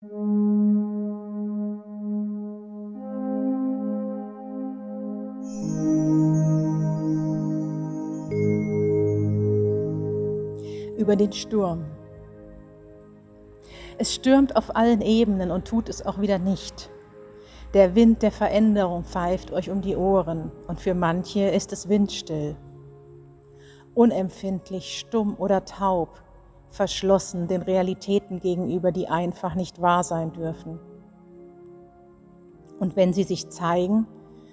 Über den Sturm. Es stürmt auf allen Ebenen und tut es auch wieder nicht. Der Wind der Veränderung pfeift euch um die Ohren und für manche ist es windstill. Unempfindlich, stumm oder taub, verschlossen den Realitäten gegenüber, die einfach nicht wahr sein dürfen. Und wenn sie sich zeigen,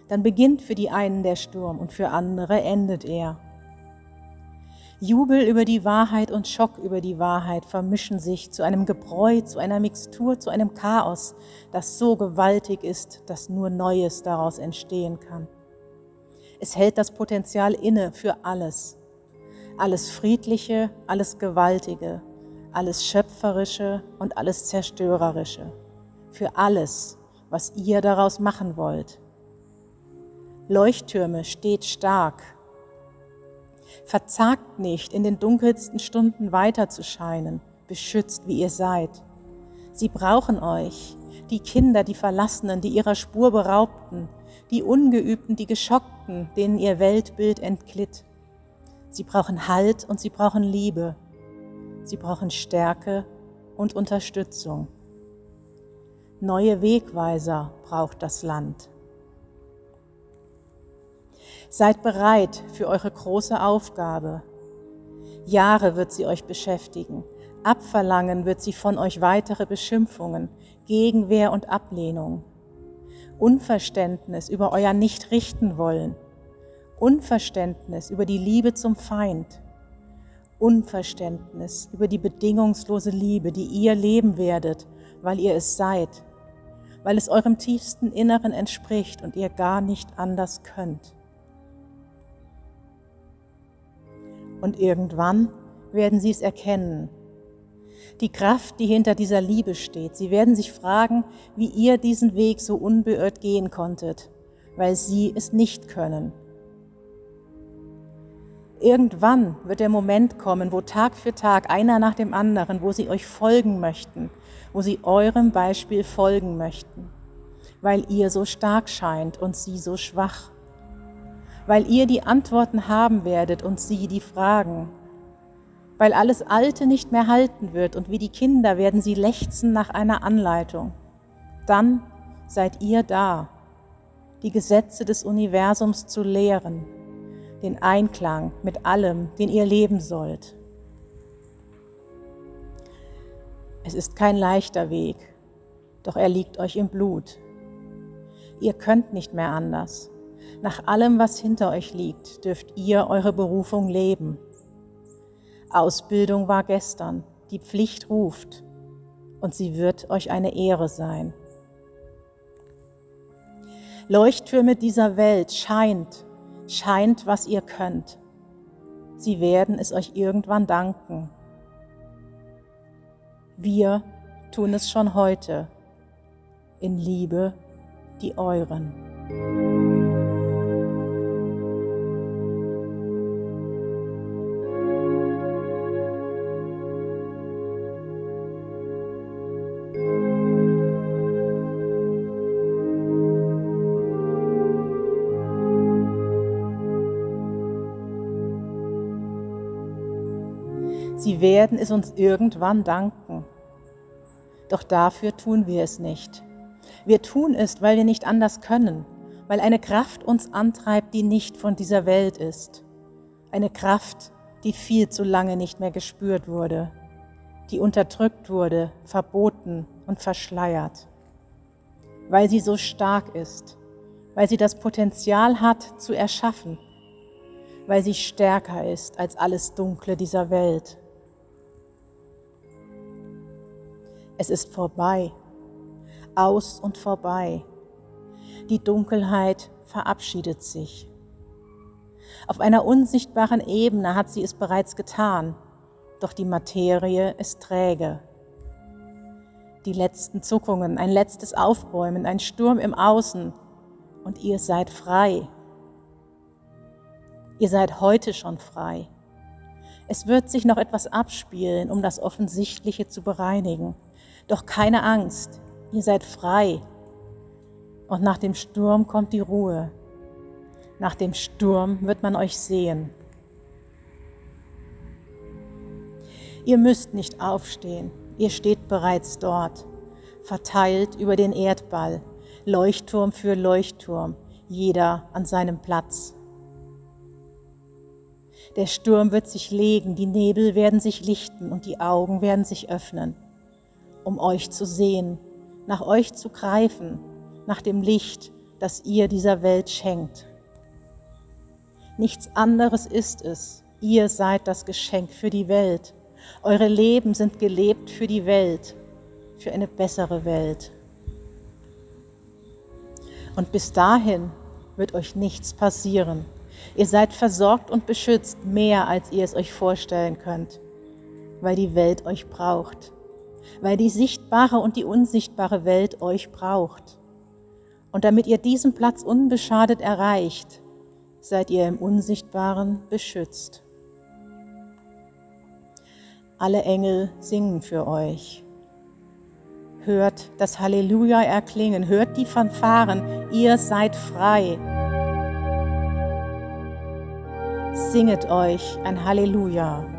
dann beginnt für die einen der Sturm und für andere endet er. Jubel über die Wahrheit und Schock über die Wahrheit vermischen sich zu einem Gebräu, zu einer Mixtur, zu einem Chaos, das so gewaltig ist, dass nur Neues daraus entstehen kann. Es hält das Potenzial inne für alles. Alles Friedliche, alles Gewaltige, alles Schöpferische und alles Zerstörerische. Für alles, was ihr daraus machen wollt. Leuchttürme steht stark, Verzagt nicht, in den dunkelsten Stunden weiter zu scheinen, beschützt, wie ihr seid. Sie brauchen euch, die Kinder, die Verlassenen, die ihrer Spur beraubten, die Ungeübten, die Geschockten, denen ihr Weltbild entglitt. Sie brauchen Halt und sie brauchen Liebe. Sie brauchen Stärke und Unterstützung. Neue Wegweiser braucht das Land. Seid bereit für eure große Aufgabe. Jahre wird sie euch beschäftigen. Abverlangen wird sie von euch weitere Beschimpfungen, Gegenwehr und Ablehnung. Unverständnis über euer Nicht-Richten wollen. Unverständnis über die Liebe zum Feind. Unverständnis über die bedingungslose Liebe, die ihr leben werdet, weil ihr es seid, weil es eurem tiefsten Inneren entspricht und ihr gar nicht anders könnt. Und irgendwann werden sie es erkennen. Die Kraft, die hinter dieser Liebe steht. Sie werden sich fragen, wie ihr diesen Weg so unbeirrt gehen konntet, weil sie es nicht können. Irgendwann wird der Moment kommen, wo Tag für Tag einer nach dem anderen, wo sie euch folgen möchten, wo sie eurem Beispiel folgen möchten, weil ihr so stark scheint und sie so schwach. Weil ihr die Antworten haben werdet und sie die Fragen, weil alles Alte nicht mehr halten wird und wie die Kinder werden sie lechzen nach einer Anleitung. Dann seid ihr da, die Gesetze des Universums zu lehren, den Einklang mit allem, den ihr leben sollt. Es ist kein leichter Weg, doch er liegt euch im Blut. Ihr könnt nicht mehr anders. Nach allem, was hinter euch liegt, dürft ihr eure Berufung leben. Ausbildung war gestern, die Pflicht ruft und sie wird euch eine Ehre sein. Leuchttürme dieser Welt scheint, scheint, was ihr könnt. Sie werden es euch irgendwann danken. Wir tun es schon heute in Liebe die euren. Werden es uns irgendwann danken. Doch dafür tun wir es nicht. Wir tun es, weil wir nicht anders können, weil eine Kraft uns antreibt, die nicht von dieser Welt ist. Eine Kraft, die viel zu lange nicht mehr gespürt wurde, die unterdrückt wurde, verboten und verschleiert. Weil sie so stark ist, weil sie das Potenzial hat zu erschaffen, weil sie stärker ist als alles Dunkle dieser Welt. Es ist vorbei, aus und vorbei. Die Dunkelheit verabschiedet sich. Auf einer unsichtbaren Ebene hat sie es bereits getan, doch die Materie ist träge. Die letzten Zuckungen, ein letztes Aufbäumen, ein Sturm im Außen und ihr seid frei. Ihr seid heute schon frei. Es wird sich noch etwas abspielen, um das Offensichtliche zu bereinigen Doch keine Angst, ihr seid frei. Und nach dem Sturm kommt die Ruhe. Nach dem Sturm wird man euch sehen. Ihr müsst nicht aufstehen, ihr steht bereits dort, verteilt über den Erdball, Leuchtturm für Leuchtturm, jeder an seinem Platz. Der Sturm wird sich legen, die Nebel werden sich lichten und die Augen werden sich öffnen, um euch zu sehen, nach euch zu greifen, nach dem Licht, das ihr dieser Welt schenkt. Nichts anderes ist es. Ihr seid das Geschenk für die Welt. Eure Leben sind gelebt für die Welt, für eine bessere Welt. Und bis dahin wird euch nichts passieren. Ihr seid versorgt und beschützt, mehr als ihr es euch vorstellen könnt, weil die Welt euch braucht, weil die sichtbare und die unsichtbare Welt euch braucht. Und damit ihr diesen Platz unbeschadet erreicht, seid ihr im Unsichtbaren beschützt. Alle Engel singen für euch. Hört das Halleluja erklingen, hört die Fanfaren, ihr seid frei. Singet euch ein Halleluja.